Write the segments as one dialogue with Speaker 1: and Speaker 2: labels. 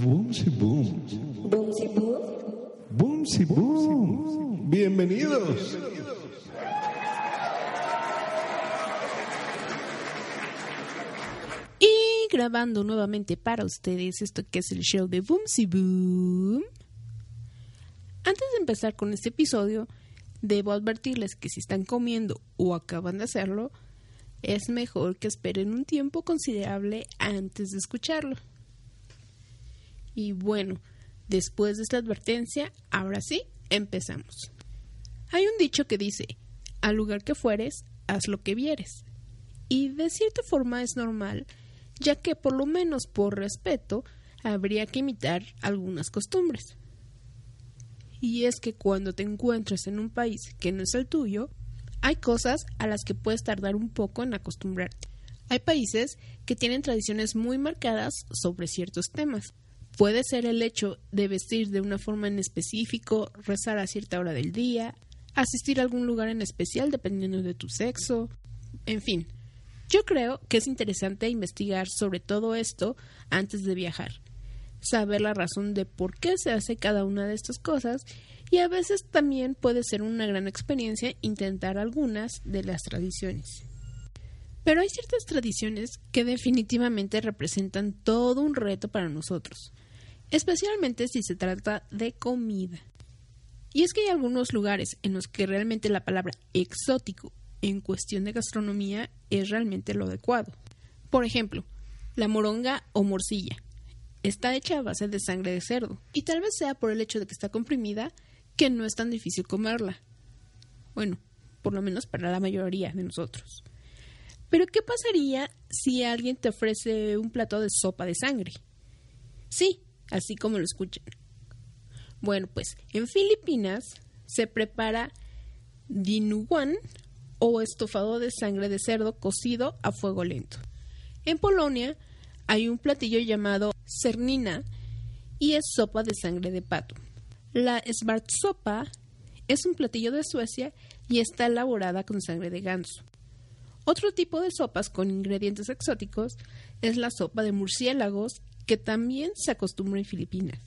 Speaker 1: Boomsy boom. Boomsy boom. Bienvenidos.
Speaker 2: Y grabando nuevamente para ustedes esto que es el show de Boomsy Boom. Antes de empezar con este episodio, debo advertirles que si están comiendo o acaban de hacerlo, es mejor que esperen un tiempo considerable antes de escucharlo. Y bueno, después de esta advertencia, ahora sí, empezamos. Hay un dicho que dice, al lugar que fueres, haz lo que vieres. Y de cierta forma es normal, ya que por lo menos por respeto, habría que imitar algunas costumbres. Y es que cuando te encuentres en un país que no es el tuyo, hay cosas a las que puedes tardar un poco en acostumbrarte. Hay países que tienen tradiciones muy marcadas sobre ciertos temas. Puede ser el hecho de vestir de una forma en específico, rezar a cierta hora del día, asistir a algún lugar en especial dependiendo de tu sexo, en fin. Yo creo que es interesante investigar sobre todo esto antes de viajar, saber la razón de por qué se hace cada una de estas cosas y a veces también puede ser una gran experiencia intentar algunas de las tradiciones. Pero hay ciertas tradiciones que definitivamente representan todo un reto para nosotros, especialmente si se trata de comida. Y es que hay algunos lugares en los que realmente la palabra exótico en cuestión de gastronomía es realmente lo adecuado. Por ejemplo, la moronga o morcilla. Está hecha a base de sangre de cerdo, y tal vez sea por el hecho de que está comprimida que no es tan difícil comerla. Bueno, por lo menos para la mayoría de nosotros. Pero ¿qué pasaría si alguien te ofrece un plato de sopa de sangre? Sí, así como lo escuchan. Bueno, pues en Filipinas se prepara dinuguan o estofado de sangre de cerdo cocido a fuego lento. En Polonia hay un platillo llamado cernina y es sopa de sangre de pato. La Svartsopa es un platillo de Suecia y está elaborada con sangre de ganso. Otro tipo de sopas con ingredientes exóticos es la sopa de murciélagos, que también se acostumbra en Filipinas.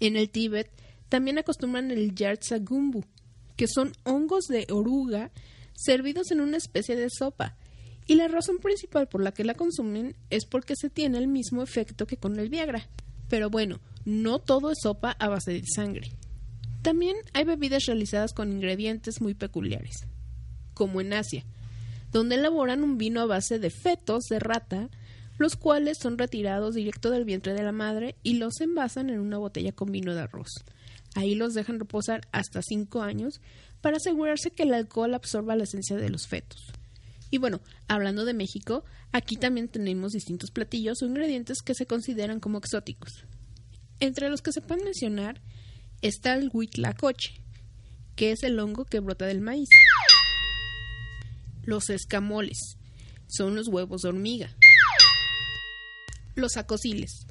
Speaker 2: En el Tíbet también acostumbran el yartsagumbu, que son hongos de oruga servidos en una especie de sopa. Y la razón principal por la que la consumen es porque se tiene el mismo efecto que con el Viagra. Pero bueno, no todo es sopa a base de sangre. También hay bebidas realizadas con ingredientes muy peculiares, como en Asia, donde elaboran un vino a base de fetos de rata, los cuales son retirados directo del vientre de la madre y los envasan en una botella con vino de arroz. Ahí los dejan reposar hasta cinco años para asegurarse que el alcohol absorba la esencia de los fetos. Y bueno, hablando de México, aquí también tenemos distintos platillos o ingredientes que se consideran como exóticos. Entre los que se pueden mencionar está el huitlacoche, que es el hongo que brota del maíz. Los escamoles son los huevos de hormiga. Los acosiles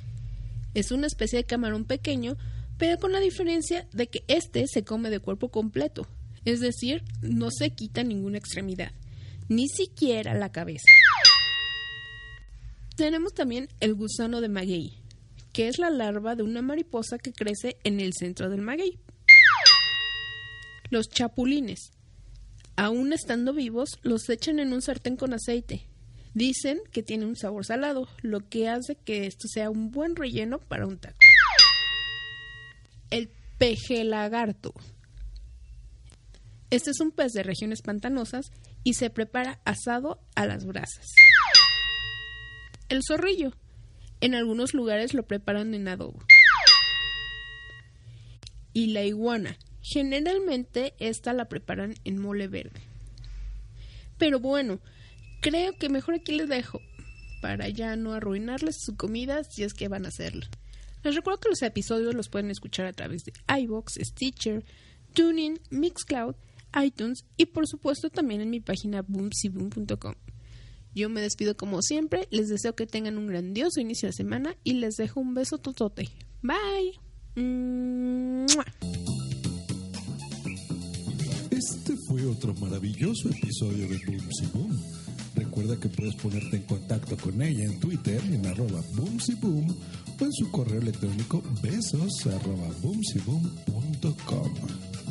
Speaker 2: es una especie de camarón pequeño, pero con la diferencia de que este se come de cuerpo completo, es decir, no se quita ninguna extremidad, ni siquiera la cabeza. Tenemos también el gusano de maguey, que es la larva de una mariposa que crece en el centro del maguey. Los chapulines. Aún estando vivos, los echan en un sartén con aceite. Dicen que tiene un sabor salado, lo que hace que esto sea un buen relleno para un taco. El peje lagarto. Este es un pez de regiones pantanosas y se prepara asado a las brasas. El zorrillo. En algunos lugares lo preparan en adobo. Y la iguana. Generalmente esta la preparan en mole verde. Pero bueno, creo que mejor aquí les dejo para ya no arruinarles su comida si es que van a hacerlo. Les recuerdo que los episodios los pueden escuchar a través de iBox, Stitcher, Tuning, Mixcloud, iTunes y por supuesto también en mi página boomsyboom.com. Yo me despido como siempre, les deseo que tengan un grandioso inicio de semana y les dejo un beso totote. Bye.
Speaker 1: Este fue otro maravilloso episodio de Boom Boom. recuerda que puedes ponerte en contacto con ella en Twitter en arroba boomsyboom o en su correo electrónico besos arroba boomsyboom.com.